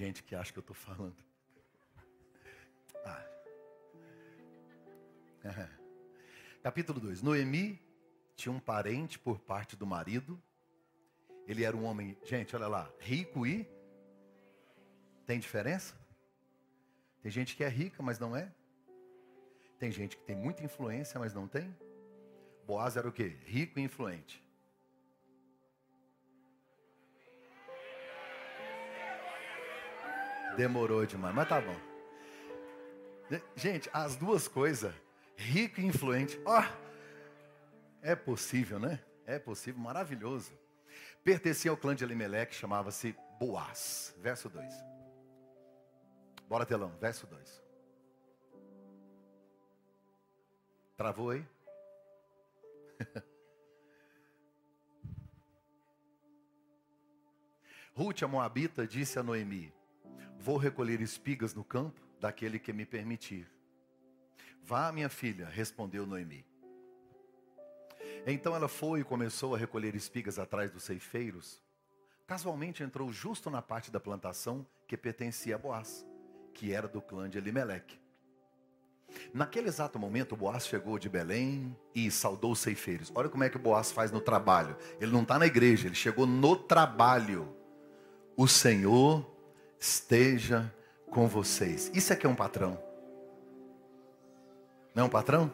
Gente que acha que eu estou falando. Ah. Capítulo 2. Noemi tinha um parente por parte do marido. Ele era um homem, gente, olha lá, rico e. Tem diferença? Tem gente que é rica, mas não é. Tem gente que tem muita influência, mas não tem. Boaz era o quê? Rico e influente. Demorou demais, mas tá bom. Gente, as duas coisas, rico e influente, ó, é possível, né? É possível, maravilhoso. Pertencia ao clã de Elimelec, chamava-se Boaz. Verso 2. Bora, telão, verso 2. Travou aí? Ruth, a Moabita, disse a Noemi: Vou recolher espigas no campo daquele que me permitir. Vá, minha filha, respondeu Noemi. Então ela foi e começou a recolher espigas atrás dos ceifeiros. Casualmente entrou justo na parte da plantação que pertencia a Boaz, que era do clã de Elimeleque. Naquele exato momento, Boaz chegou de Belém e saudou os ceifeiros. Olha como é que Boaz faz no trabalho. Ele não está na igreja, ele chegou no trabalho. O Senhor esteja com vocês. Isso é que é um patrão. Não é um patrão?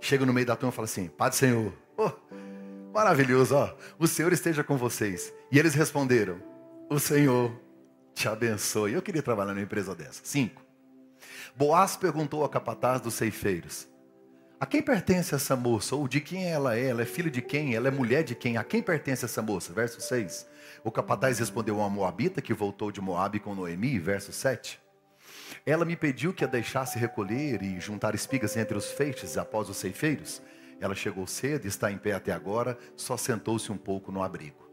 Chega no meio da turma e fala assim: Padre Senhor, oh, maravilhoso, ó, o Senhor esteja com vocês. E eles responderam: O Senhor te abençoe. Eu queria trabalhar numa empresa dessa. Cinco. Boaz perguntou ao capataz dos ceifeiros: A quem pertence essa moça? Ou de quem ela é? Ela é filha de quem? Ela é mulher de quem? A quem pertence essa moça? Verso 6. O capataz respondeu a Moabita, que voltou de Moabe com Noemi, verso 7. Ela me pediu que a deixasse recolher e juntar espigas entre os feixes após os ceifeiros. Ela chegou cedo, está em pé até agora, só sentou-se um pouco no abrigo.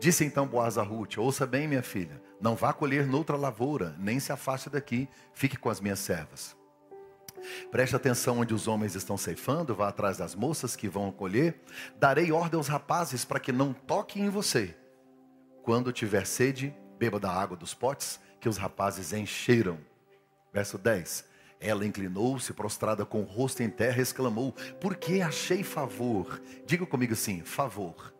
Disse então Boaz a Ruth: Ouça bem, minha filha, não vá colher noutra lavoura, nem se afaste daqui, fique com as minhas servas. Preste atenção onde os homens estão ceifando, vá atrás das moças que vão colher. Darei ordem aos rapazes para que não toquem em você. Quando tiver sede, beba da água dos potes que os rapazes encheram. Verso 10. Ela inclinou-se, prostrada com o rosto em terra, exclamou: Por que achei favor? Diga comigo assim: favor.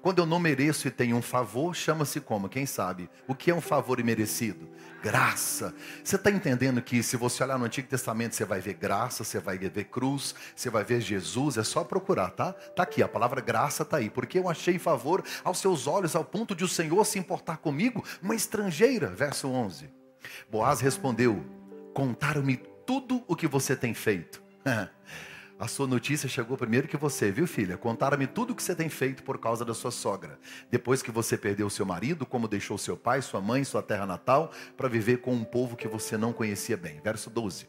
Quando eu não mereço e tenho um favor, chama-se como? Quem sabe? O que é um favor imerecido? Graça. Você está entendendo que se você olhar no Antigo Testamento, você vai ver graça, você vai ver cruz, você vai ver Jesus, é só procurar, tá? Tá aqui, a palavra graça tá aí. Porque eu achei favor aos seus olhos ao ponto de o Senhor se importar comigo, uma estrangeira. Verso 11. Boaz respondeu: Contaram-me tudo o que você tem feito. A sua notícia chegou primeiro que você, viu, filha? Contaram-me tudo o que você tem feito por causa da sua sogra. Depois que você perdeu seu marido, como deixou seu pai, sua mãe, sua terra natal, para viver com um povo que você não conhecia bem. Verso 12.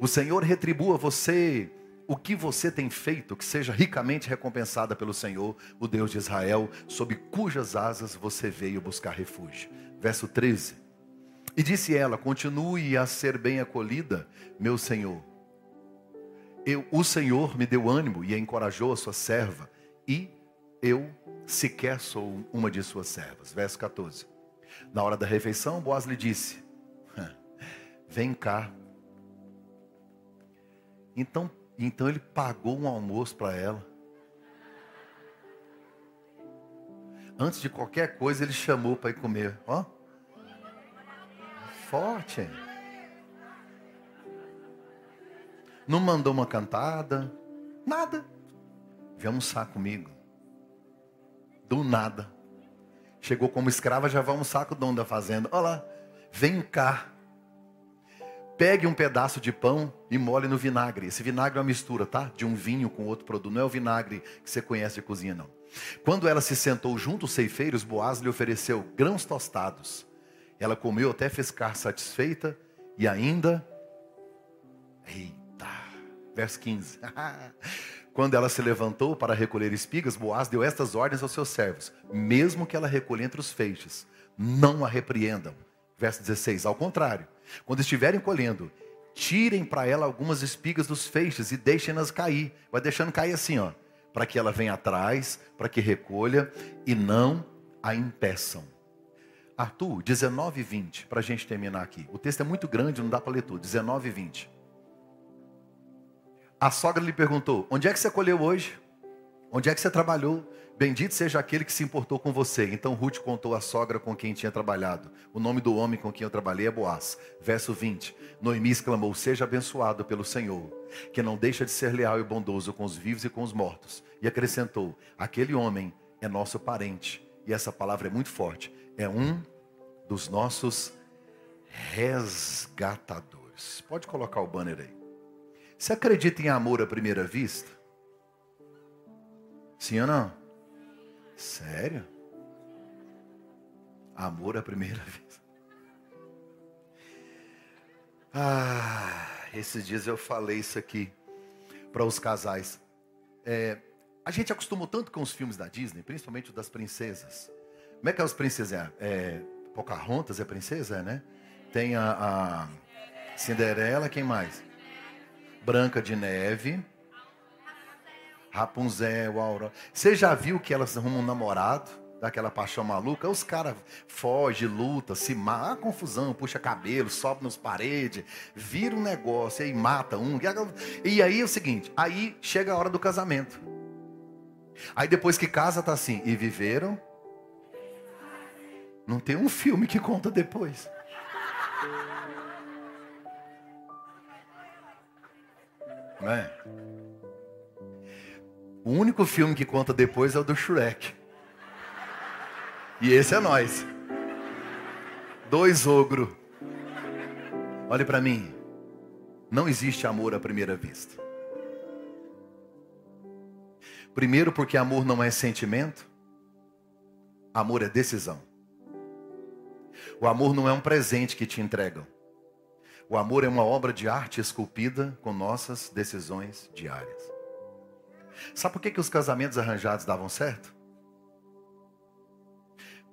O Senhor retribua você o que você tem feito, que seja ricamente recompensada pelo Senhor, o Deus de Israel, sob cujas asas você veio buscar refúgio. Verso 13. E disse ela: Continue a ser bem acolhida, meu Senhor eu, o Senhor me deu ânimo e encorajou a sua serva, e eu sequer sou uma de suas servas. Verso 14. Na hora da refeição, Boaz lhe disse: Vem cá. Então, então ele pagou um almoço para ela. Antes de qualquer coisa, ele chamou para ir comer. Ó, forte. Hein? Não mandou uma cantada, nada. Vem almoçar comigo. Do nada. Chegou como escrava, já vai almoçar com o dono da fazenda. Olha lá, vem cá. Pegue um pedaço de pão e mole no vinagre. Esse vinagre é uma mistura, tá? De um vinho com outro produto. Não é o vinagre que você conhece de cozinha, não. Quando ela se sentou junto aos ceifeiros, Boaz lhe ofereceu grãos tostados. Ela comeu até ficar satisfeita e ainda. Ei, Verso 15. Quando ela se levantou para recolher espigas, Boaz deu estas ordens aos seus servos: mesmo que ela recolha entre os feixes, não a repreendam. Verso 16. Ao contrário, quando estiverem colhendo, tirem para ela algumas espigas dos feixes e deixem-nas cair. Vai deixando cair assim, ó, para que ela venha atrás, para que recolha e não a impeçam. Arthur, 19 e 20, para a gente terminar aqui. O texto é muito grande, não dá para ler tudo. 19 e 20. A sogra lhe perguntou: Onde é que você colheu hoje? Onde é que você trabalhou? Bendito seja aquele que se importou com você. Então Ruth contou à sogra com quem tinha trabalhado. O nome do homem com quem eu trabalhei é Boaz. Verso 20. Noemi exclamou: Seja abençoado pelo Senhor, que não deixa de ser leal e bondoso com os vivos e com os mortos. E acrescentou: Aquele homem é nosso parente. E essa palavra é muito forte. É um dos nossos resgatadores. Pode colocar o banner aí. Você acredita em amor à primeira vista? Sim ou não? Sério? Amor à primeira vez. Ah, esses dias eu falei isso aqui para os casais. É, a gente acostumou tanto com os filmes da Disney, principalmente os das princesas. Como é que é as princesas? É, Pocahontas é princesa, né? Tem a, a Cinderela, quem mais? Branca de Neve. Rapunzel, Aurora. Você já viu que elas arrumam um namorado? Daquela paixão maluca? Os caras fogem, lutam, se matam, confusão, puxa cabelo, sobe nos paredes, vira um negócio, aí mata um. E aí é o seguinte, aí chega a hora do casamento. Aí depois que casa, tá assim, e viveram. Não tem um filme que conta depois. Não é? O único filme que conta depois é o do Shrek. E esse é nós. Dois ogro. Olhe para mim. Não existe amor à primeira vista. Primeiro, porque amor não é sentimento, amor é decisão. O amor não é um presente que te entregam. O amor é uma obra de arte esculpida com nossas decisões diárias. Sabe por que, que os casamentos arranjados davam certo?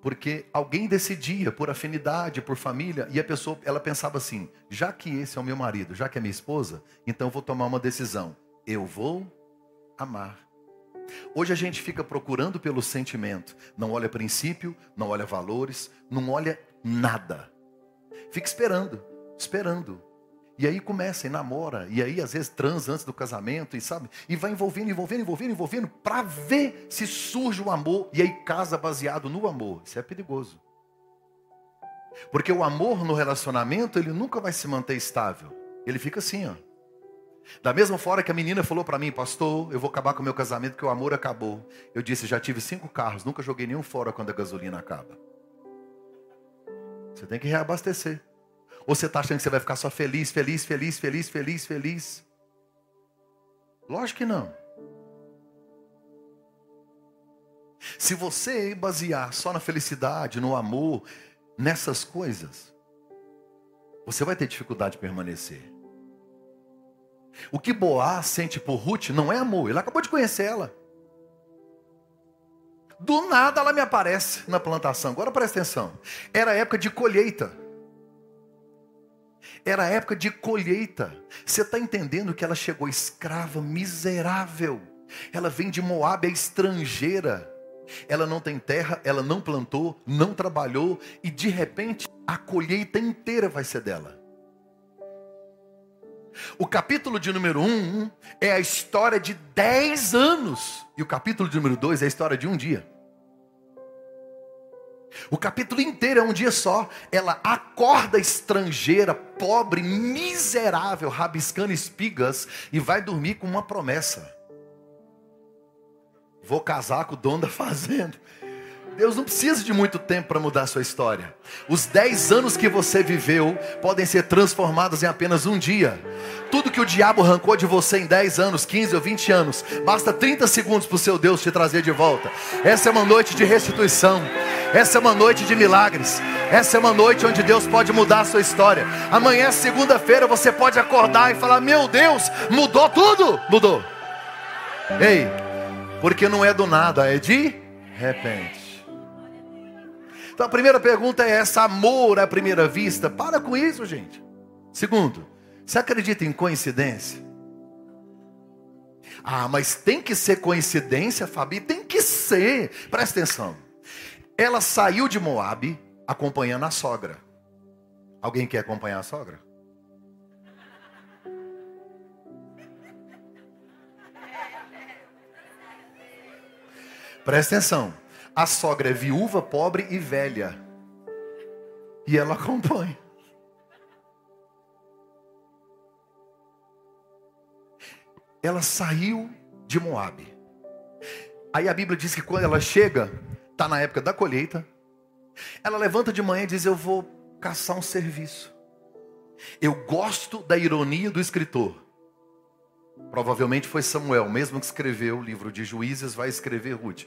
Porque alguém decidia por afinidade, por família, e a pessoa, ela pensava assim: já que esse é o meu marido, já que é minha esposa, então eu vou tomar uma decisão. Eu vou amar. Hoje a gente fica procurando pelo sentimento, não olha princípio, não olha valores, não olha nada. Fica esperando, esperando. E aí começa e namora, e aí às vezes transa antes do casamento, e sabe? E vai envolvendo, envolvendo, envolvendo, envolvendo, para ver se surge o amor, e aí casa baseado no amor. Isso é perigoso. Porque o amor no relacionamento, ele nunca vai se manter estável. Ele fica assim, ó. Da mesma forma que a menina falou para mim, pastor, eu vou acabar com o meu casamento porque o amor acabou. Eu disse, já tive cinco carros, nunca joguei nenhum fora quando a gasolina acaba. Você tem que reabastecer. Ou você está achando que você vai ficar só feliz, feliz, feliz, feliz, feliz, feliz? Lógico que não. Se você basear só na felicidade, no amor, nessas coisas, você vai ter dificuldade de permanecer. O que Boaz sente por Ruth não é amor, ele acabou de conhecer ela. Do nada ela me aparece na plantação. Agora presta atenção. Era época de colheita. Era época de colheita. Você está entendendo que ela chegou escrava, miserável. Ela vem de Moab, é estrangeira. Ela não tem terra, ela não plantou, não trabalhou, e de repente a colheita inteira vai ser dela. O capítulo de número 1 um é a história de 10 anos, e o capítulo de número 2 é a história de um dia. O capítulo inteiro é um dia só. Ela acorda estrangeira, pobre, miserável, rabiscando espigas e vai dormir com uma promessa: Vou casar com o dono da fazenda. Deus não precisa de muito tempo para mudar a sua história. Os 10 anos que você viveu podem ser transformados em apenas um dia. Tudo que o diabo arrancou de você em 10 anos, 15 ou 20 anos, basta 30 segundos para o seu Deus te trazer de volta. Essa é uma noite de restituição. Essa é uma noite de milagres. Essa é uma noite onde Deus pode mudar a sua história. Amanhã, segunda-feira, você pode acordar e falar: Meu Deus, mudou tudo. Mudou. Ei, porque não é do nada, é de repente. Então a primeira pergunta é essa: amor à primeira vista? Para com isso, gente. Segundo, você acredita em coincidência? Ah, mas tem que ser coincidência, Fabi? Tem que ser. Presta atenção. Ela saiu de Moab, acompanhando a sogra. Alguém quer acompanhar a sogra? Presta atenção. A sogra é viúva, pobre e velha. E ela acompanha. Ela saiu de Moabe. Aí a Bíblia diz que quando ela chega, está na época da colheita. Ela levanta de manhã e diz: Eu vou caçar um serviço. Eu gosto da ironia do escritor. Provavelmente foi Samuel, mesmo que escreveu o livro de Juízes, vai escrever Ruth.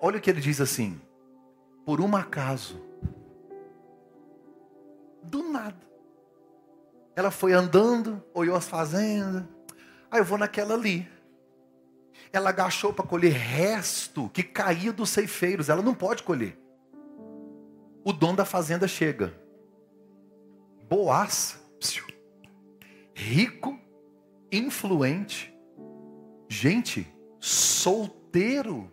Olha o que ele diz assim: por um acaso, do nada, ela foi andando, olhou as fazendas, aí ah, eu vou naquela ali. Ela agachou para colher resto que caía dos ceifeiros, ela não pode colher. O dono da fazenda chega. Boaz, rico, influente, gente, solteiro.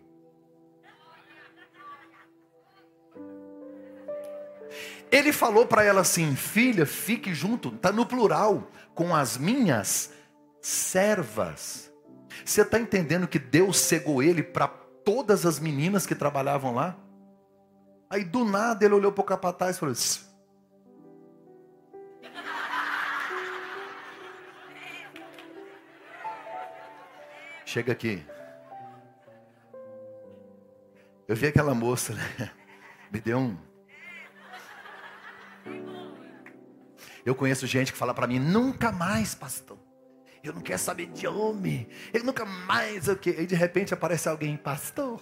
Ele falou para ela assim: filha, fique junto, está no plural, com as minhas servas. Você está entendendo que Deus cegou ele para todas as meninas que trabalhavam lá? Aí do nada ele olhou para o capataz e falou: Chega aqui. Eu vi aquela moça, né? Me deu um. Eu conheço gente que fala para mim, nunca mais, pastor. Eu não quero saber de homem. Eu nunca mais o quê? E de repente aparece alguém, pastor.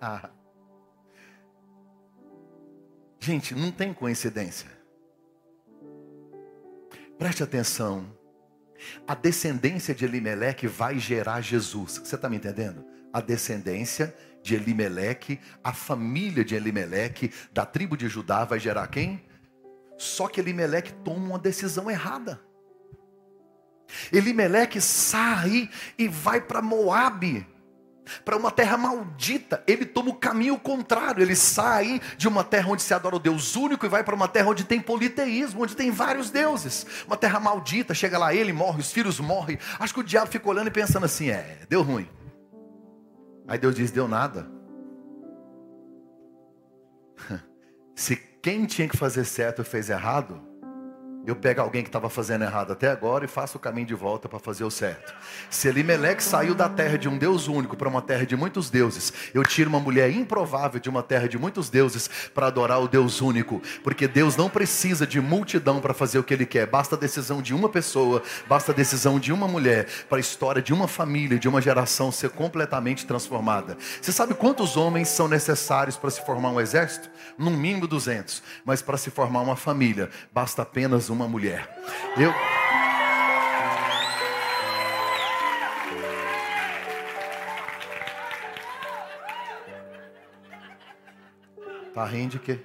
Ah. Gente, não tem coincidência. Preste atenção. A descendência de Elimeleque vai gerar Jesus. Você está me entendendo? A descendência de Elimeleque, a família de Elimeleque, da tribo de Judá, vai gerar quem? Só que Elimeleque toma uma decisão errada. Elimeleque sai e vai para Moabe para uma terra maldita. Ele toma o caminho contrário. Ele sai de uma terra onde se adora o Deus único e vai para uma terra onde tem politeísmo, onde tem vários deuses. Uma terra maldita. Chega lá, ele morre, os filhos morrem. Acho que o diabo fica olhando e pensando assim: é, deu ruim. Aí Deus diz: deu nada. Se quem tinha que fazer certo fez errado, eu pego alguém que estava fazendo errado até agora e faço o caminho de volta para fazer o certo. Se Elimelec saiu da terra de um Deus único para uma terra de muitos deuses, eu tiro uma mulher improvável de uma terra de muitos deuses para adorar o Deus único, porque Deus não precisa de multidão para fazer o que Ele quer, basta a decisão de uma pessoa, basta a decisão de uma mulher para a história de uma família, de uma geração ser completamente transformada. Você sabe quantos homens são necessários para se formar um exército? No mínimo 200, mas para se formar uma família, basta apenas um uma mulher. Eu. Tá rindo de quê?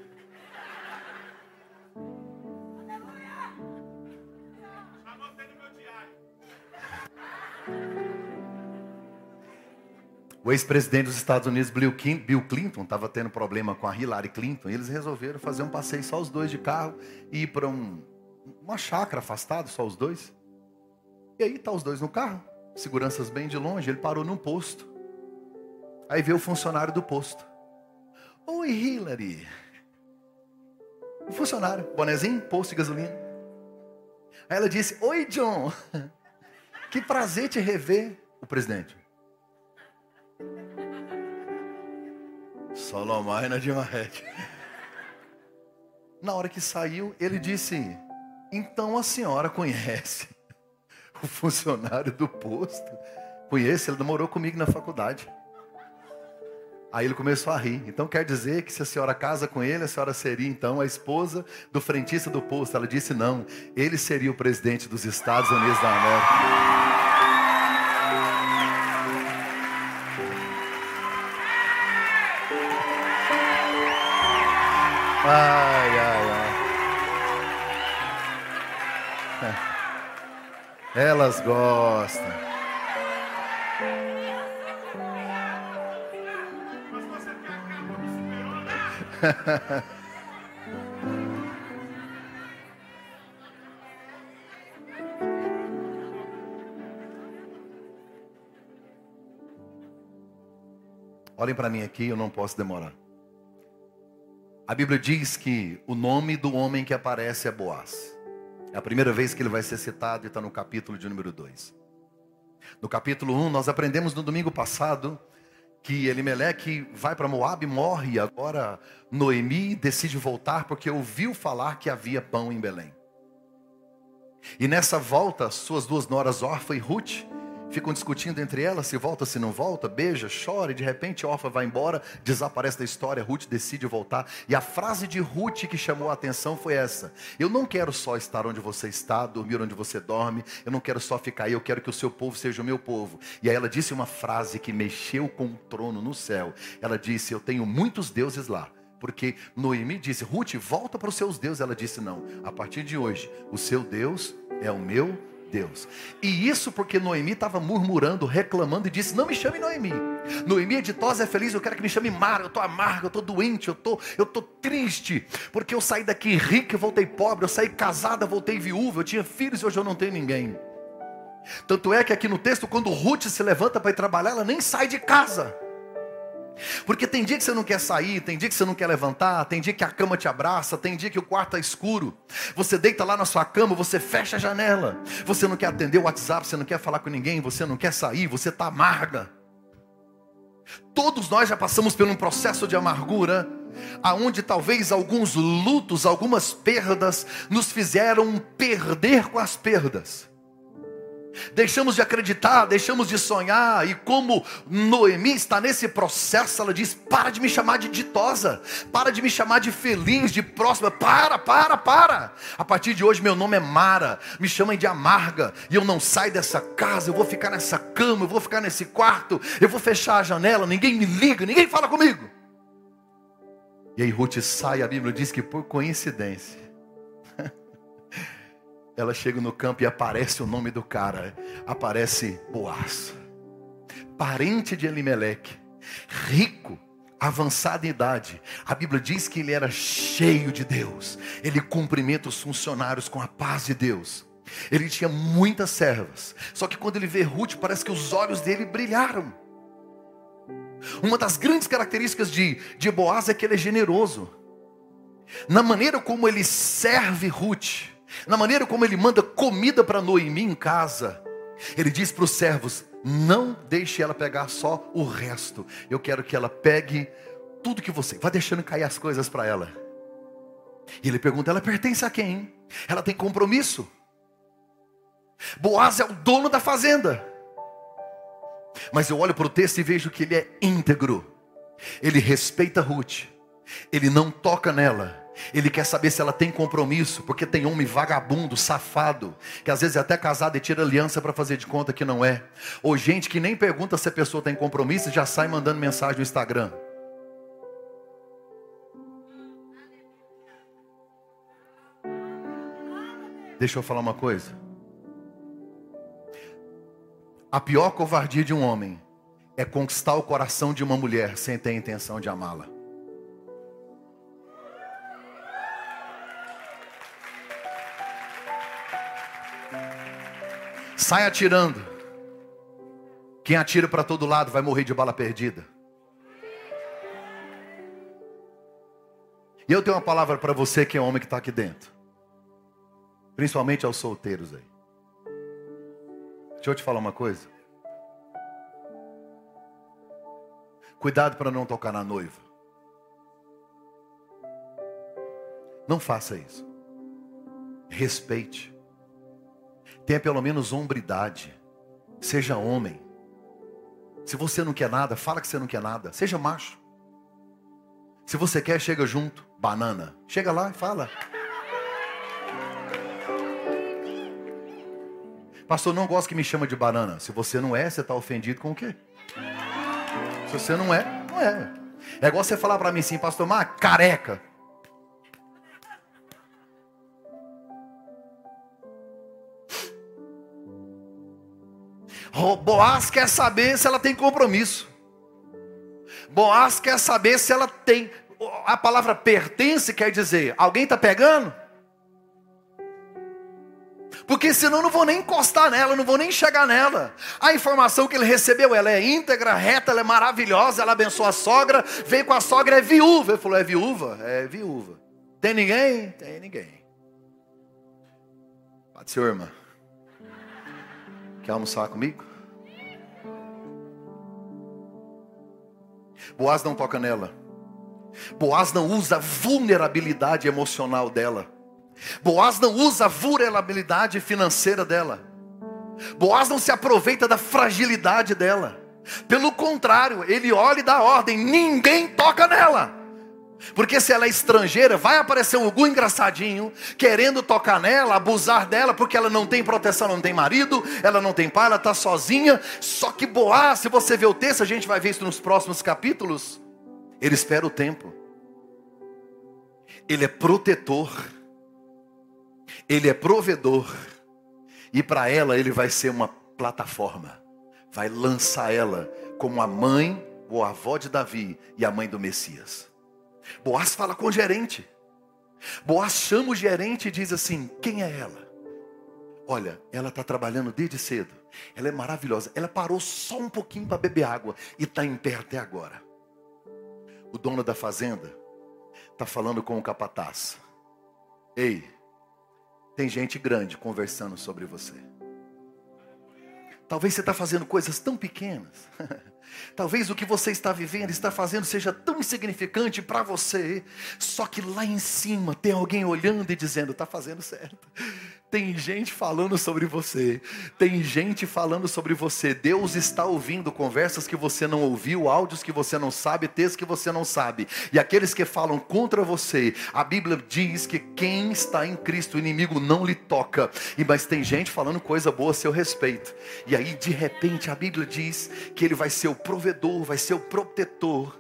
O ex-presidente dos Estados Unidos, Bill Clinton, estava tendo problema com a Hillary Clinton. E eles resolveram fazer um passeio só os dois de carro e ir para um, uma chácara afastado, só os dois. E aí tá os dois no carro, seguranças bem de longe, ele parou num posto. Aí veio o funcionário do posto. Oi, Hillary. O funcionário, bonezinho, posto de gasolina. Aí ela disse: Oi, John. Que prazer te rever, o presidente. Solomai de Marrete. Na hora que saiu, ele disse: então a senhora conhece o funcionário do posto? Conhece, ele namorou comigo na faculdade. Aí ele começou a rir. Então quer dizer que se a senhora casa com ele, a senhora seria então a esposa do frentista do posto. Ela disse não, ele seria o presidente dos Estados Unidos da América. Ai, Elas gostam. Olhem para mim aqui, eu não posso demorar. A Bíblia diz que o nome do homem que aparece é Boaz. É a primeira vez que ele vai ser citado e está no capítulo de número 2. No capítulo 1, um, nós aprendemos no domingo passado que Elimeleque vai para Moab, morre, e agora Noemi decide voltar porque ouviu falar que havia pão em Belém. E nessa volta, suas duas noras Orfa e Ruth ficam discutindo entre elas se volta, se não volta, beija, chora, e de repente Orfa vai embora, desaparece da história, Ruth decide voltar. E a frase de Ruth que chamou a atenção foi essa: Eu não quero só estar onde você está, dormir onde você dorme, eu não quero só ficar aí, eu quero que o seu povo seja o meu povo. E aí ela disse uma frase que mexeu com o trono no céu. Ela disse: Eu tenho muitos deuses lá. Porque Noemi disse, Ruth, volta para os seus deuses. Ela disse, não, a partir de hoje, o seu Deus é o meu Deus. E isso porque Noemi estava murmurando, reclamando e disse: Não me chame Noemi. Noemi é ditosa, é feliz, eu quero que me chame Mara. Eu estou amarga, eu estou doente, eu tô, estou tô triste. Porque eu saí daqui rica e voltei pobre. Eu saí casada, voltei viúva. Eu tinha filhos e hoje eu não tenho ninguém. Tanto é que aqui no texto, quando Ruth se levanta para ir trabalhar, ela nem sai de casa. Porque tem dia que você não quer sair, tem dia que você não quer levantar, tem dia que a cama te abraça, tem dia que o quarto está escuro. Você deita lá na sua cama, você fecha a janela. Você não quer atender o WhatsApp, você não quer falar com ninguém, você não quer sair, você está amarga. Todos nós já passamos por um processo de amargura, aonde talvez alguns lutos, algumas perdas nos fizeram perder com as perdas. Deixamos de acreditar, deixamos de sonhar, e como Noemi está nesse processo, ela diz: para de me chamar de ditosa, para de me chamar de feliz, de próxima, para, para, para. A partir de hoje, meu nome é Mara, me chamem de amarga, e eu não saio dessa casa, eu vou ficar nessa cama, eu vou ficar nesse quarto, eu vou fechar a janela, ninguém me liga, ninguém fala comigo. E aí Ruth sai, a Bíblia diz que por coincidência, ela chega no campo e aparece o nome do cara. Aparece Boaz. Parente de Elimeleque. Rico avançada em idade. A Bíblia diz que ele era cheio de Deus. Ele cumprimenta os funcionários com a paz de Deus. Ele tinha muitas servas. Só que quando ele vê Ruth, parece que os olhos dele brilharam. Uma das grandes características de, de Boaz é que ele é generoso. Na maneira como ele serve Ruth, na maneira como ele manda comida para Noemi em casa, ele diz para os servos: não deixe ela pegar só o resto. Eu quero que ela pegue tudo que você. Vai deixando cair as coisas para ela. E ele pergunta: ela pertence a quem? Ela tem compromisso. Boaz é o dono da fazenda. Mas eu olho para o texto e vejo que ele é íntegro. Ele respeita Ruth. Ele não toca nela. Ele quer saber se ela tem compromisso, porque tem homem vagabundo, safado, que às vezes é até casado e tira aliança para fazer de conta que não é. Ou gente que nem pergunta se a pessoa tem compromisso e já sai mandando mensagem no Instagram. Deixa eu falar uma coisa. A pior covardia de um homem é conquistar o coração de uma mulher sem ter a intenção de amá-la. Sai atirando. Quem atira para todo lado vai morrer de bala perdida. E eu tenho uma palavra para você que é homem que está aqui dentro. Principalmente aos solteiros aí. Deixa eu te falar uma coisa. Cuidado para não tocar na noiva. Não faça isso. Respeite. Tenha pelo menos hombridade. Seja homem. Se você não quer nada, fala que você não quer nada. Seja macho. Se você quer, chega junto. Banana. Chega lá e fala. Pastor, não gosto que me chama de banana. Se você não é, você está ofendido com o quê? Se você não é, não é. É igual você falar para mim assim, pastor, Mar, careca. Boaz quer saber se ela tem compromisso. Boaz quer saber se ela tem a palavra pertence quer dizer, alguém está pegando? Porque senão não vou nem encostar nela, não vou nem chegar nela. A informação que ele recebeu, ela é íntegra, reta, ela é maravilhosa, ela abençoa a sogra, veio com a sogra, é viúva. Ele falou, é viúva? É viúva. Tem ninguém? Tem ninguém. Pode ser, irmã. Quer almoçar comigo? Boaz não toca nela. Boaz não usa a vulnerabilidade emocional dela. Boaz não usa a vulnerabilidade financeira dela. Boaz não se aproveita da fragilidade dela. Pelo contrário, ele olha e dá ordem: ninguém toca nela. Porque se ela é estrangeira, vai aparecer um algum engraçadinho querendo tocar nela, abusar dela, porque ela não tem proteção, não tem marido, ela não tem pai, ela está sozinha. Só que Boaz, se você ver o texto, a gente vai ver isso nos próximos capítulos. Ele espera o tempo, ele é protetor, ele é provedor, e para ela ele vai ser uma plataforma, vai lançar ela como a mãe ou a avó de Davi e a mãe do Messias. Boaz fala com o gerente. Boaz chama o gerente e diz assim: Quem é ela? Olha, ela está trabalhando desde cedo. Ela é maravilhosa. Ela parou só um pouquinho para beber água e está em pé até agora. O dono da fazenda está falando com o capataz. Ei, tem gente grande conversando sobre você. Talvez você está fazendo coisas tão pequenas. Talvez o que você está vivendo, está fazendo, seja tão insignificante para você. Só que lá em cima tem alguém olhando e dizendo: está fazendo certo. Tem gente falando sobre você. Tem gente falando sobre você. Deus está ouvindo conversas que você não ouviu, áudios que você não sabe, textos que você não sabe. E aqueles que falam contra você, a Bíblia diz que quem está em Cristo, o inimigo não lhe toca. E mas tem gente falando coisa boa a seu respeito. E aí de repente a Bíblia diz que ele vai ser o provedor, vai ser o protetor.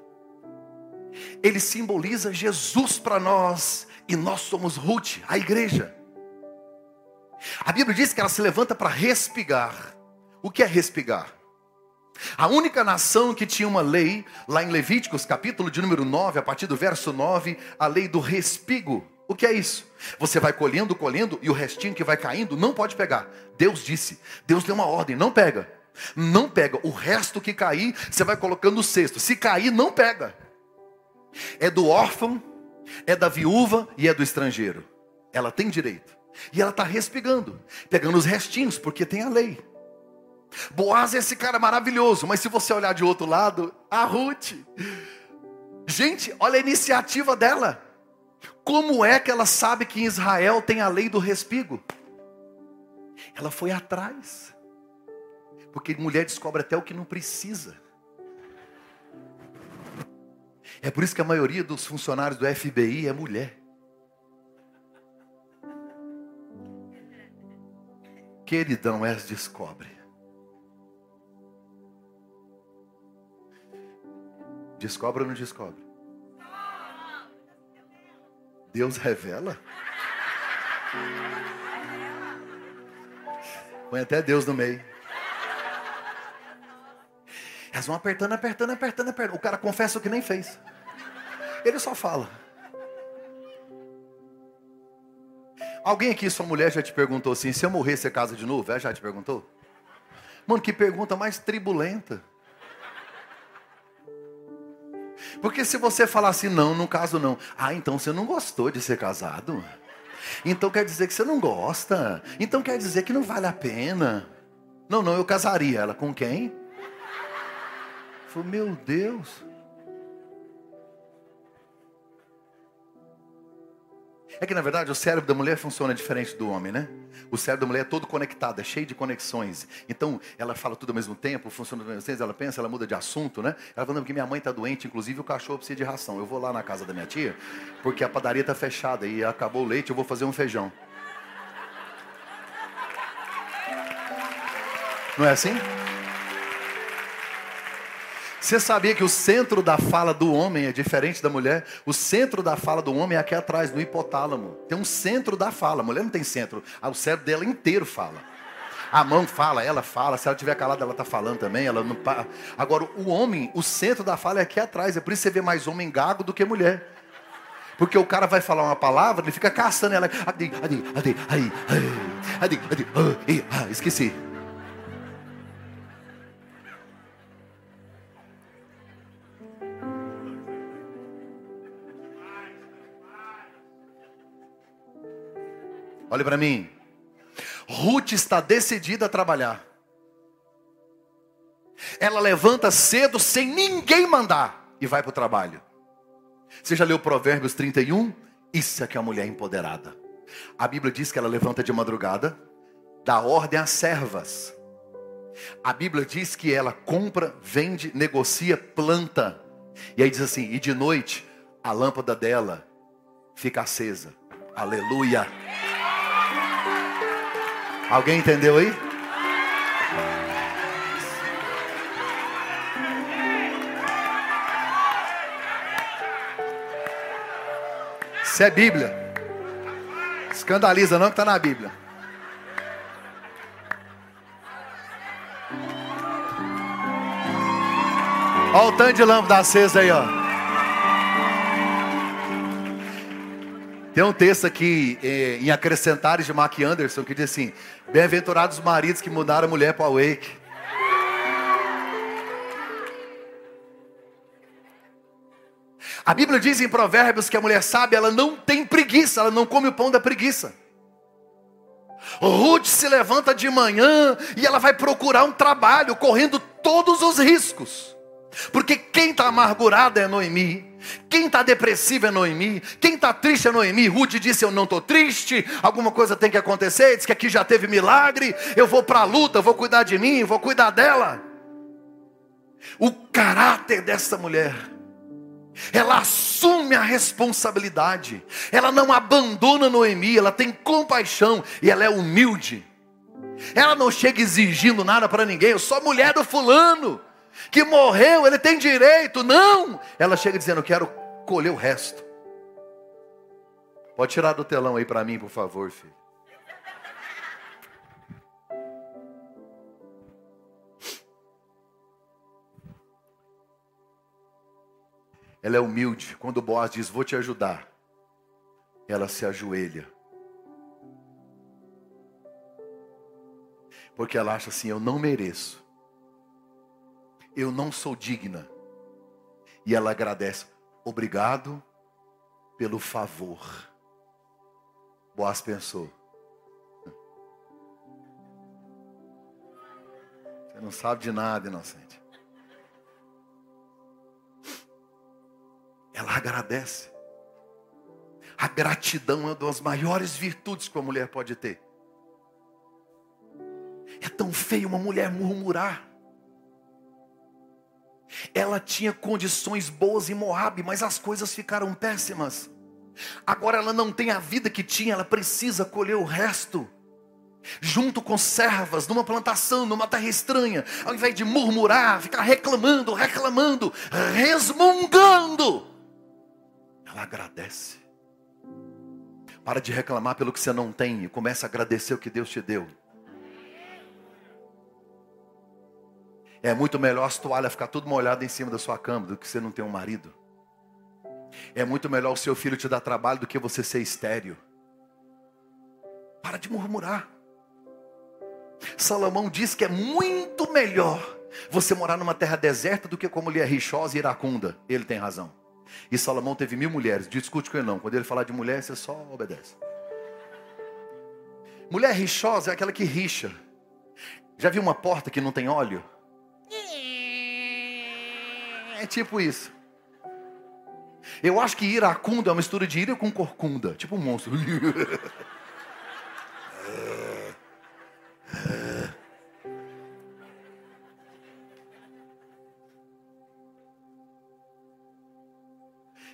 Ele simboliza Jesus para nós e nós somos Ruth, a igreja. A Bíblia diz que ela se levanta para respigar. O que é respigar? A única nação que tinha uma lei, lá em Levíticos, capítulo de número 9, a partir do verso 9, a lei do respigo. O que é isso? Você vai colhendo, colhendo, e o restinho que vai caindo não pode pegar. Deus disse, Deus deu uma ordem, não pega. Não pega. O resto que cair, você vai colocando no cesto. Se cair, não pega. É do órfão, é da viúva e é do estrangeiro. Ela tem direito. E ela está respigando, pegando os restinhos, porque tem a lei. Boaz é esse cara maravilhoso, mas se você olhar de outro lado, a Ruth. Gente, olha a iniciativa dela. Como é que ela sabe que em Israel tem a lei do respigo? Ela foi atrás. Porque mulher descobre até o que não precisa. É por isso que a maioria dos funcionários do FBI é mulher. Queridão és descobre. Descobre ou não descobre? Deus revela? Põe até Deus no meio. Elas vão apertando, apertando, apertando, apertando. O cara confessa o que nem fez. Ele só fala. Alguém aqui, sua mulher, já te perguntou assim: se eu morrer, você casa de novo? Ela já te perguntou? Mano, que pergunta mais tribulenta. Porque se você falar assim, não, não caso não. Ah, então você não gostou de ser casado? Então quer dizer que você não gosta? Então quer dizer que não vale a pena? Não, não, eu casaria. Ela com quem? Falei, meu Deus. É que na verdade o cérebro da mulher funciona diferente do homem, né? O cérebro da mulher é todo conectado, é cheio de conexões. Então ela fala tudo ao mesmo tempo, funciona ao mesmo tempo, ela pensa, ela muda de assunto, né? Ela fala, que minha mãe está doente, inclusive o cachorro precisa de ração. Eu vou lá na casa da minha tia, porque a padaria está fechada e acabou o leite, eu vou fazer um feijão. Não é assim? Você sabia que o centro da fala do homem é diferente da mulher? O centro da fala do homem é aqui atrás, no hipotálamo. Tem um centro da fala. A mulher não tem centro. Ah, o cérebro dela inteiro fala. A mão fala, ela fala. Se ela estiver calada, ela está falando também. Ela não Agora, o homem, o centro da fala é aqui atrás. É por isso que você vê mais homem gago do que mulher. Porque o cara vai falar uma palavra, ele fica caçando ela. Esqueci. Olhe para mim. Ruth está decidida a trabalhar. Ela levanta cedo sem ninguém mandar e vai para o trabalho. Você já leu Provérbios 31? Isso é que é a mulher empoderada. A Bíblia diz que ela levanta de madrugada, dá ordem às servas. A Bíblia diz que ela compra, vende, negocia, planta. E aí diz assim: e de noite a lâmpada dela fica acesa. Aleluia. Alguém entendeu aí? Isso é Bíblia. Escandaliza não que está na Bíblia. Olha o tanto de lâmpada acesa aí, ó. Tem um texto aqui eh, em Acrescentares de Mark Anderson que diz assim: Bem-aventurados os maridos que mudaram a mulher para o wake. A Bíblia diz em Provérbios que a mulher sábia ela não tem preguiça, ela não come o pão da preguiça. Ruth se levanta de manhã e ela vai procurar um trabalho, correndo todos os riscos. Porque quem está amargurado é Noemi, quem está depressivo é Noemi, quem está triste é Noemi. Ruth disse: Eu não estou triste, alguma coisa tem que acontecer. Diz que aqui já teve milagre, eu vou para a luta, vou cuidar de mim, vou cuidar dela. O caráter dessa mulher, ela assume a responsabilidade, ela não abandona Noemi, ela tem compaixão e ela é humilde. Ela não chega exigindo nada para ninguém, eu sou mulher do fulano que morreu, ele tem direito. Não! Ela chega dizendo: quero colher o resto. Pode tirar do telão aí para mim, por favor, filho. Ela é humilde. Quando o Boaz diz: Vou te ajudar, ela se ajoelha. Porque ela acha assim: Eu não mereço eu não sou digna. E ela agradece, obrigado pelo favor. Boaz pensou. Você não sabe de nada, inocente. Ela agradece. A gratidão é uma das maiores virtudes que uma mulher pode ter. É tão feio uma mulher murmurar. Ela tinha condições boas em Moab, mas as coisas ficaram péssimas. Agora ela não tem a vida que tinha, ela precisa colher o resto. Junto com servas, numa plantação, numa terra estranha, ao invés de murmurar, ficar reclamando, reclamando, resmungando, ela agradece. Para de reclamar pelo que você não tem e começa a agradecer o que Deus te deu. É muito melhor as toalhas ficar tudo molhado em cima da sua cama do que você não ter um marido. É muito melhor o seu filho te dar trabalho do que você ser estéreo. Para de murmurar. Salomão diz que é muito melhor você morar numa terra deserta do que com mulher rixosa e iracunda. Ele tem razão. E Salomão teve mil mulheres. Discute com ele não. Quando ele falar de mulher, você só obedece. Mulher rixosa é aquela que rixa. Já viu uma porta que não tem óleo? É tipo isso. Eu acho que iracunda é uma mistura de ira com corcunda, tipo um monstro.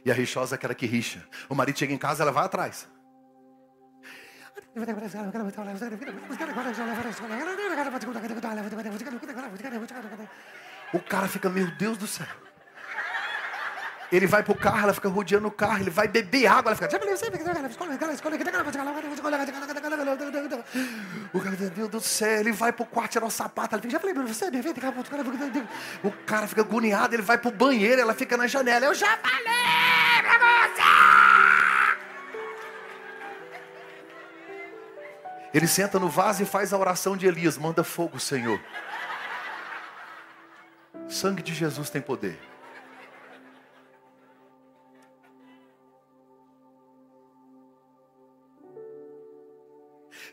E a rixosa é aquela que rixa. O marido chega em casa, ela vai atrás. O cara fica, meu Deus do céu. Ele vai pro carro, ela fica rodeando o carro, ele vai beber água, ela fica. O cara, meu Deus do céu, ele vai pro quarto tirar o sapato, ela fica, já falei pra você, o cara fica agoniado, ele vai pro banheiro, ela fica na janela, eu já falei pra você! Ele senta no vaso e faz a oração de Elias, manda fogo, Senhor. Sangue de Jesus tem poder.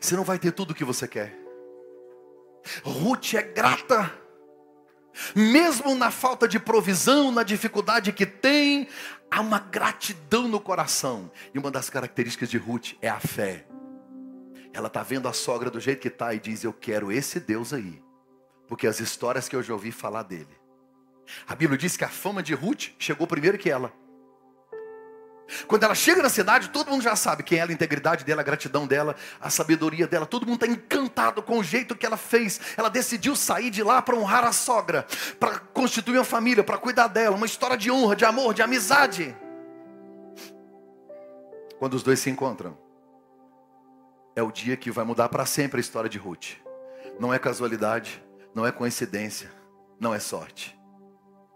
Você não vai ter tudo o que você quer. Ruth é grata. Mesmo na falta de provisão, na dificuldade que tem, há uma gratidão no coração. E uma das características de Ruth é a fé. Ela está vendo a sogra do jeito que está e diz: Eu quero esse Deus aí. Porque as histórias que eu já ouvi falar dele. A Bíblia diz que a fama de Ruth chegou primeiro que ela. Quando ela chega na cidade, todo mundo já sabe quem é ela, a integridade dela, a gratidão dela, a sabedoria dela. Todo mundo está encantado com o jeito que ela fez. Ela decidiu sair de lá para honrar a sogra, para constituir uma família, para cuidar dela. Uma história de honra, de amor, de amizade. Quando os dois se encontram, é o dia que vai mudar para sempre a história de Ruth. Não é casualidade, não é coincidência, não é sorte.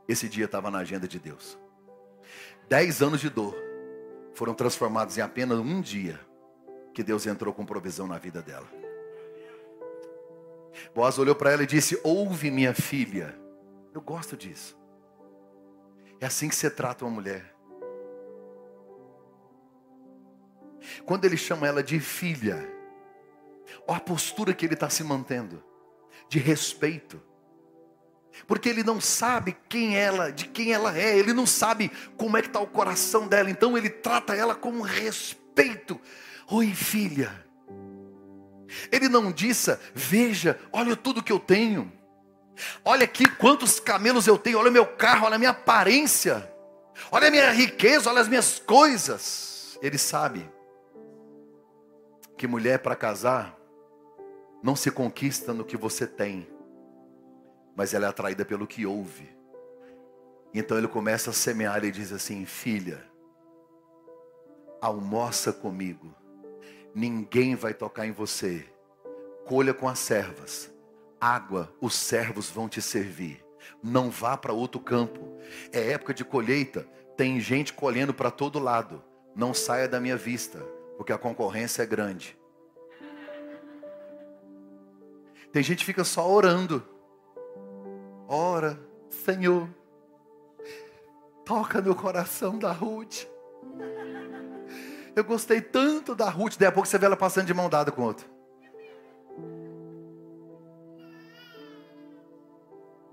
Esse dia estava na agenda de Deus. Dez anos de dor foram transformados em apenas um dia que Deus entrou com provisão na vida dela. Boaz olhou para ela e disse: Ouve, minha filha. Eu gosto disso. É assim que você trata uma mulher. Quando ele chama ela de filha, olha a postura que ele está se mantendo, de respeito porque ele não sabe quem ela, de quem ela é, ele não sabe como é que está o coração dela, então ele trata ela com respeito. Oi, filha. Ele não disse, veja, olha tudo que eu tenho. Olha aqui quantos camelos eu tenho, olha o meu carro, olha a minha aparência. Olha a minha riqueza, olha as minhas coisas. Ele sabe que mulher para casar não se conquista no que você tem mas ela é atraída pelo que ouve. Então ele começa a semear e diz assim: Filha, almoça comigo, ninguém vai tocar em você, colha com as servas, água os servos vão te servir, não vá para outro campo, é época de colheita, tem gente colhendo para todo lado, não saia da minha vista, porque a concorrência é grande. Tem gente que fica só orando. Ora, Senhor, toca no coração da Ruth. Eu gostei tanto da Ruth, daí a pouco você vê ela passando de mão dada com outro.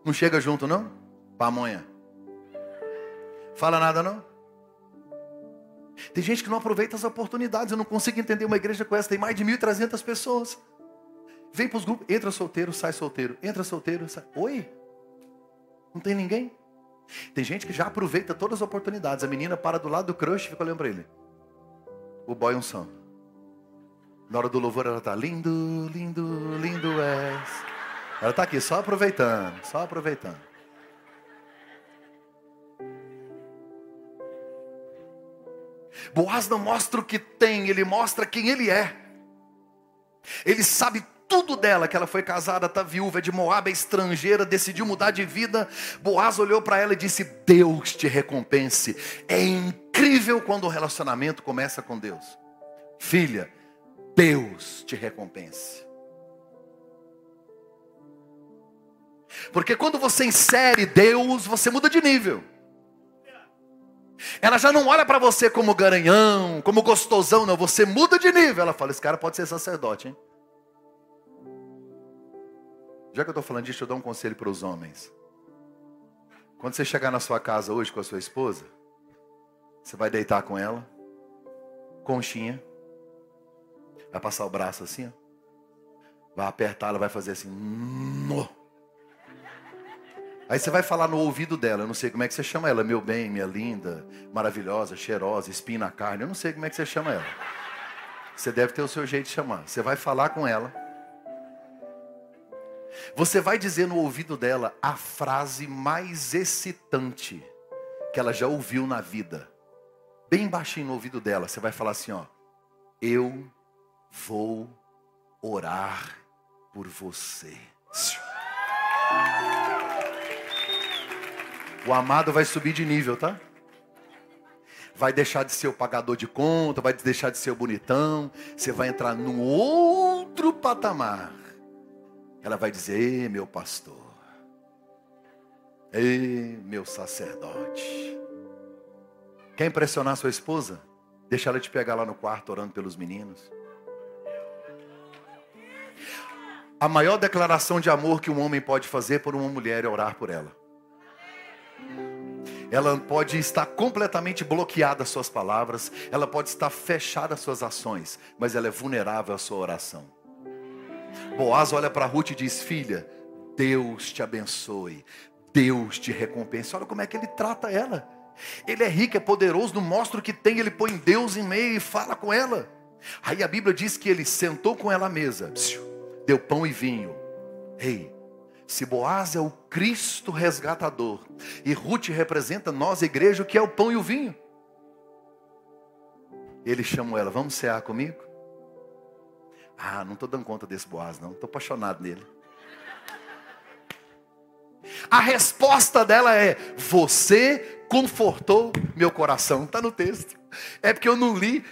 Não chega junto, não? Pamonha. Fala nada, não? Tem gente que não aproveita as oportunidades. Eu não consigo entender uma igreja com essa. Tem mais de 1.300 pessoas. Vem para os grupos. Entra solteiro, sai solteiro. Entra solteiro, sai. Oi? Não tem ninguém. Tem gente que já aproveita todas as oportunidades. A menina para do lado do crush e fica olhando para ele. O boy um som. Na hora do louvor ela tá lindo, lindo, lindo és. Ela tá aqui só aproveitando, só aproveitando. Boaz não mostra o que tem, ele mostra quem ele é. Ele sabe tudo dela, que ela foi casada, está viúva, é de Moab, é estrangeira, decidiu mudar de vida. Boaz olhou para ela e disse: Deus te recompense. É incrível quando o relacionamento começa com Deus. Filha, Deus te recompense. Porque quando você insere Deus, você muda de nível. Ela já não olha para você como garanhão, como gostosão, não. Você muda de nível. Ela fala: esse cara pode ser sacerdote, hein? Já que eu estou falando disso, eu dou um conselho para os homens. Quando você chegar na sua casa hoje com a sua esposa, você vai deitar com ela, conchinha, vai passar o braço assim, ó, vai apertar, ela vai fazer assim, no. Aí você vai falar no ouvido dela, eu não sei como é que você chama ela, meu bem, minha linda, maravilhosa, cheirosa, espinha na carne, eu não sei como é que você chama ela. Você deve ter o seu jeito de chamar. Você vai falar com ela. Você vai dizer no ouvido dela a frase mais excitante que ela já ouviu na vida, bem baixinho no ouvido dela, você vai falar assim, ó: "Eu vou orar por você". O amado vai subir de nível, tá? Vai deixar de ser o pagador de conta, vai deixar de ser o bonitão. Você vai entrar num outro patamar. Ela vai dizer: Ei, meu pastor. Ei, meu sacerdote. Quer impressionar sua esposa? Deixa ela te pegar lá no quarto orando pelos meninos. A maior declaração de amor que um homem pode fazer por uma mulher é orar por ela. Ela pode estar completamente bloqueada às suas palavras, ela pode estar fechada às suas ações, mas ela é vulnerável à sua oração. Boaz olha para Ruth e diz: Filha, Deus te abençoe, Deus te recompense. Olha como é que ele trata ela. Ele é rico, é poderoso, não mostra o que tem, ele põe Deus em meio e fala com ela. Aí a Bíblia diz que ele sentou com ela à mesa, deu pão e vinho. Ei, se Boaz é o Cristo resgatador e Ruth representa nós, igreja, que é o pão e o vinho. Ele chamou ela, vamos cear comigo? Ah, não estou dando conta desse Boaz, não. Estou apaixonado nele. A resposta dela é: Você confortou meu coração. Está no texto. É porque eu não li.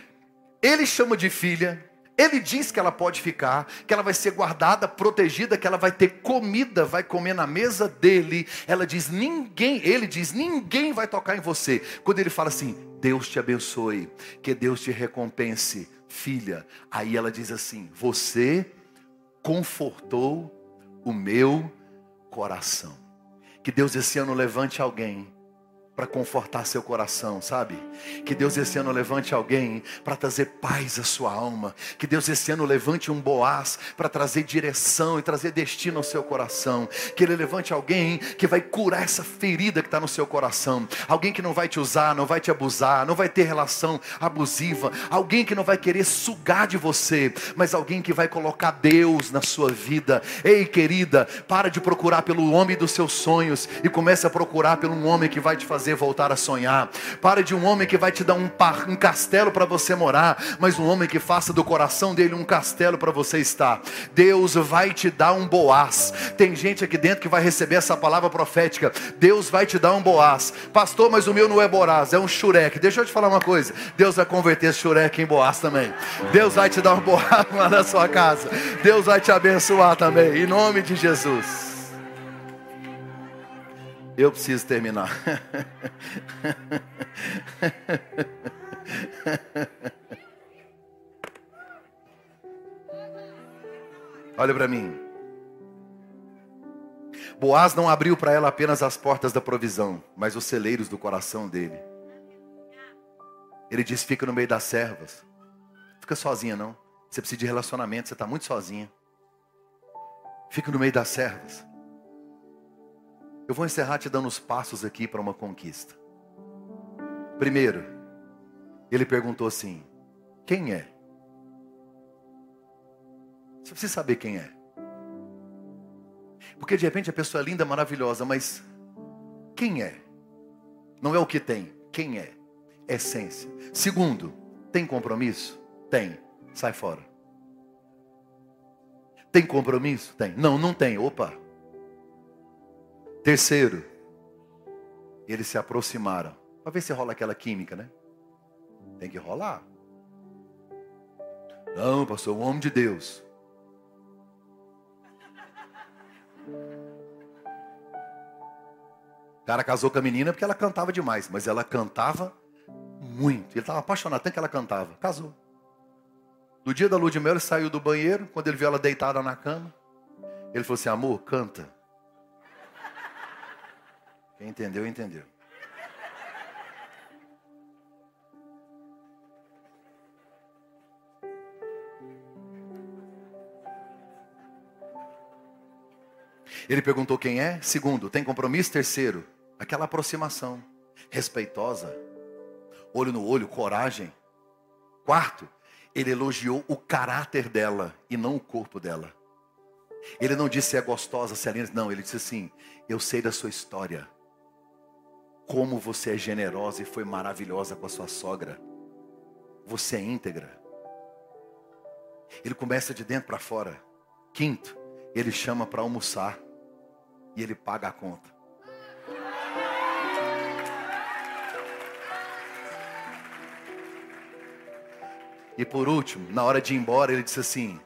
Ele chama de filha, ele diz que ela pode ficar, que ela vai ser guardada, protegida, que ela vai ter comida, vai comer na mesa dele. Ela diz: ninguém, ele diz: ninguém vai tocar em você. Quando ele fala assim: Deus te abençoe, que Deus te recompense, filha. Aí ela diz assim: Você confortou o meu coração. Que Deus esse ano levante alguém para confortar seu coração, sabe? Que Deus esse ano levante alguém para trazer paz à sua alma. Que Deus esse ano levante um Boaz para trazer direção e trazer destino ao seu coração. Que Ele levante alguém que vai curar essa ferida que está no seu coração. Alguém que não vai te usar, não vai te abusar, não vai ter relação abusiva. Alguém que não vai querer sugar de você, mas alguém que vai colocar Deus na sua vida. Ei, querida, para de procurar pelo homem dos seus sonhos e comece a procurar pelo homem que vai te fazer fazer voltar a sonhar. Pare de um homem que vai te dar um, par, um castelo para você morar, mas um homem que faça do coração dele um castelo para você estar. Deus vai te dar um boaz. Tem gente aqui dentro que vai receber essa palavra profética. Deus vai te dar um boaz. Pastor, mas o meu não é boaz, é um xureque. Deixa eu te falar uma coisa. Deus vai converter esse xureque em boaz também. Deus vai te dar um boaz lá na sua casa. Deus vai te abençoar também. Em nome de Jesus. Eu preciso terminar. Olha para mim. Boaz não abriu para ela apenas as portas da provisão, mas os celeiros do coração dele. Ele disse: fica no meio das servas. Fica sozinha, não. Você precisa de relacionamento, você está muito sozinha. Fica no meio das servas. Eu vou encerrar te dando os passos aqui para uma conquista. Primeiro, ele perguntou assim: Quem é? Você precisa saber quem é. Porque de repente a pessoa é linda, maravilhosa, mas quem é? Não é o que tem, quem é? Essência. Segundo, tem compromisso? Tem. Sai fora. Tem compromisso? Tem. Não, não tem. Opa. Terceiro, eles se aproximaram. Para ver se rola aquela química, né? Tem que rolar. Não, pastor, um homem de Deus. O cara casou com a menina porque ela cantava demais, mas ela cantava muito. Ele estava apaixonado, tanto que ela cantava. Casou. No dia da lua de mel, ele saiu do banheiro, quando ele viu ela deitada na cama, ele falou assim: amor, canta. Quem entendeu, entendeu. Ele perguntou quem é. Segundo, tem compromisso. Terceiro, aquela aproximação respeitosa, olho no olho, coragem. Quarto, ele elogiou o caráter dela e não o corpo dela. Ele não disse se é gostosa, se é linda. Não, ele disse assim: Eu sei da sua história Como você é generosa e foi maravilhosa com a sua sogra. Você é íntegra. Ele começa de dentro para fora. Quinto, ele chama para almoçar e ele paga a conta. E por último, na hora de ir embora, ele disse assim: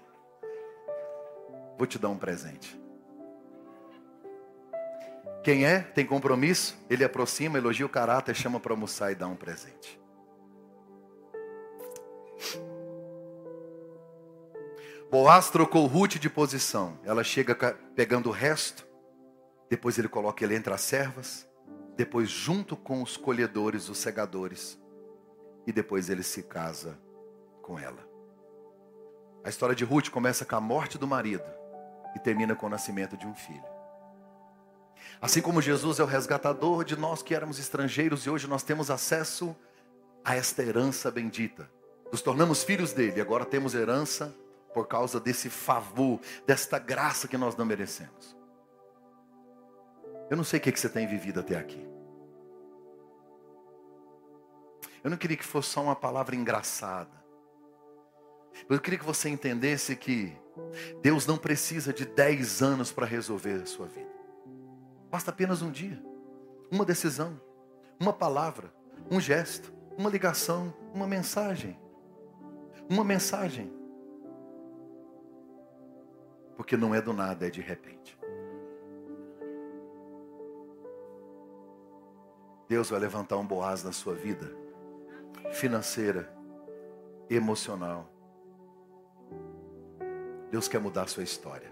Vou te dar um presente. Quem é, tem compromisso, ele aproxima, elogia o caráter, chama para almoçar e dá um presente. Boaz trocou Ruth de posição. Ela chega pegando o resto. Depois ele coloca ele entre as servas. Depois junto com os colhedores, os segadores. E depois ele se casa com ela. A história de Ruth começa com a morte do marido e termina com o nascimento de um filho. Assim como Jesus é o resgatador de nós que éramos estrangeiros e hoje nós temos acesso a esta herança bendita. Nos tornamos filhos dele, agora temos herança por causa desse favor, desta graça que nós não merecemos. Eu não sei o que você tem vivido até aqui. Eu não queria que fosse só uma palavra engraçada. Eu queria que você entendesse que Deus não precisa de 10 anos para resolver a sua vida. Basta apenas um dia, uma decisão, uma palavra, um gesto, uma ligação, uma mensagem. Uma mensagem. Porque não é do nada, é de repente. Deus vai levantar um Boaz na sua vida, financeira, emocional. Deus quer mudar a sua história.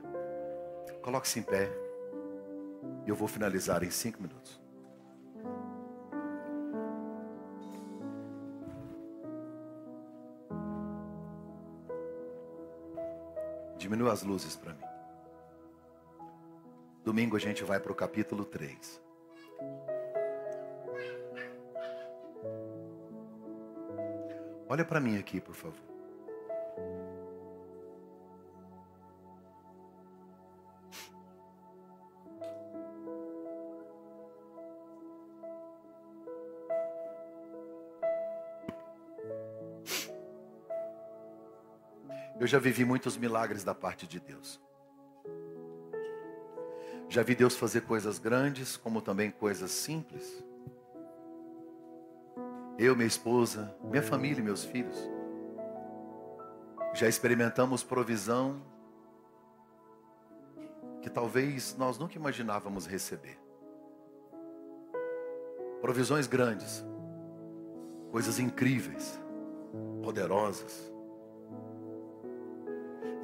Coloque-se em pé. E eu vou finalizar em cinco minutos. Diminua as luzes para mim. Domingo a gente vai para o capítulo 3. Olha para mim aqui, por favor. Eu já vivi muitos milagres da parte de Deus. Já vi Deus fazer coisas grandes, como também coisas simples. Eu, minha esposa, minha família e meus filhos. Já experimentamos provisão que talvez nós nunca imaginávamos receber. Provisões grandes, coisas incríveis, poderosas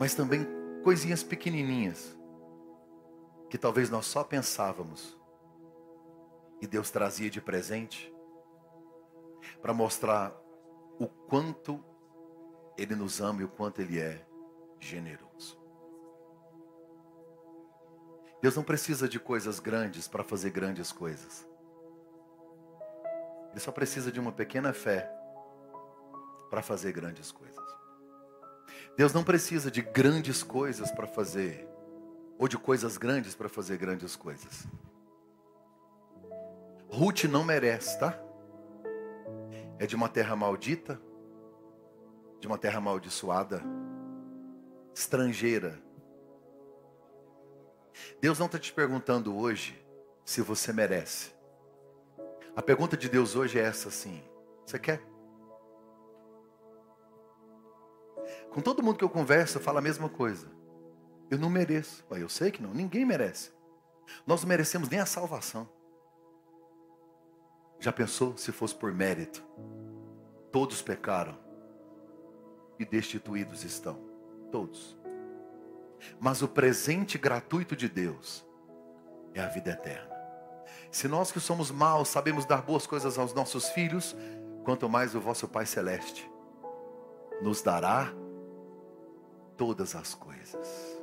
mas também coisinhas pequenininhas que talvez nós só pensávamos e Deus trazia de presente para mostrar o quanto Ele nos ama e o quanto Ele é generoso. Deus não precisa de coisas grandes para fazer grandes coisas. Ele só precisa de uma pequena fé para fazer grandes coisas. Deus não precisa de grandes coisas para fazer, ou de coisas grandes para fazer grandes coisas. Ruth não merece, tá? É de uma terra maldita, de uma terra amaldiçoada, estrangeira. Deus não está te perguntando hoje se você merece. A pergunta de Deus hoje é essa assim: você quer? Com todo mundo que eu converso, eu falo a mesma coisa. Eu não mereço. Eu sei que não, ninguém merece. Nós não merecemos nem a salvação. Já pensou se fosse por mérito? Todos pecaram e destituídos estão. Todos. Mas o presente gratuito de Deus é a vida eterna. Se nós que somos maus sabemos dar boas coisas aos nossos filhos, quanto mais o vosso Pai Celeste nos dará todas as coisas.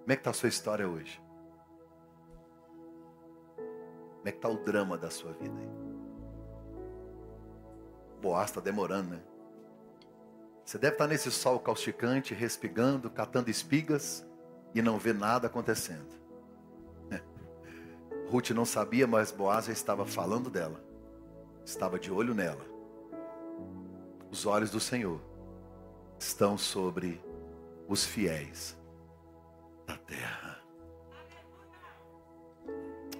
Como é que está a sua história hoje? Como é que está o drama da sua vida aí? Boaz está demorando, né? Você deve estar tá nesse sol causticante, respigando, catando espigas e não vê nada acontecendo. Ruth não sabia, mas Boaz já estava falando dela. Estava de olho nela. Os olhos do Senhor estão sobre os fiéis da terra.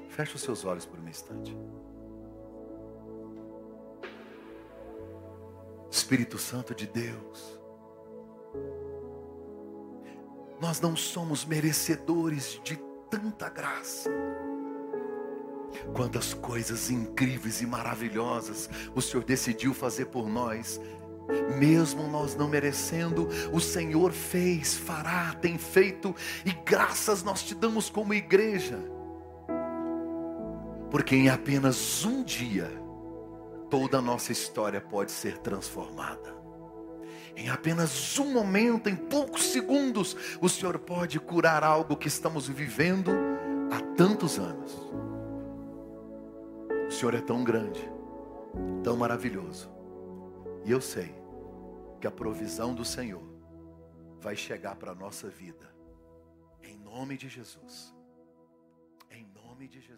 Feche os seus olhos por um instante. Espírito Santo de Deus, nós não somos merecedores de tanta graça. Quantas coisas incríveis e maravilhosas o Senhor decidiu fazer por nós, mesmo nós não merecendo, o Senhor fez, fará, tem feito, e graças nós te damos como igreja, porque em apenas um dia, toda a nossa história pode ser transformada. Em apenas um momento, em poucos segundos, o Senhor pode curar algo que estamos vivendo há tantos anos. O Senhor é tão grande, tão maravilhoso. E eu sei que a provisão do Senhor vai chegar para a nossa vida. Em nome de Jesus. Em nome de Jesus.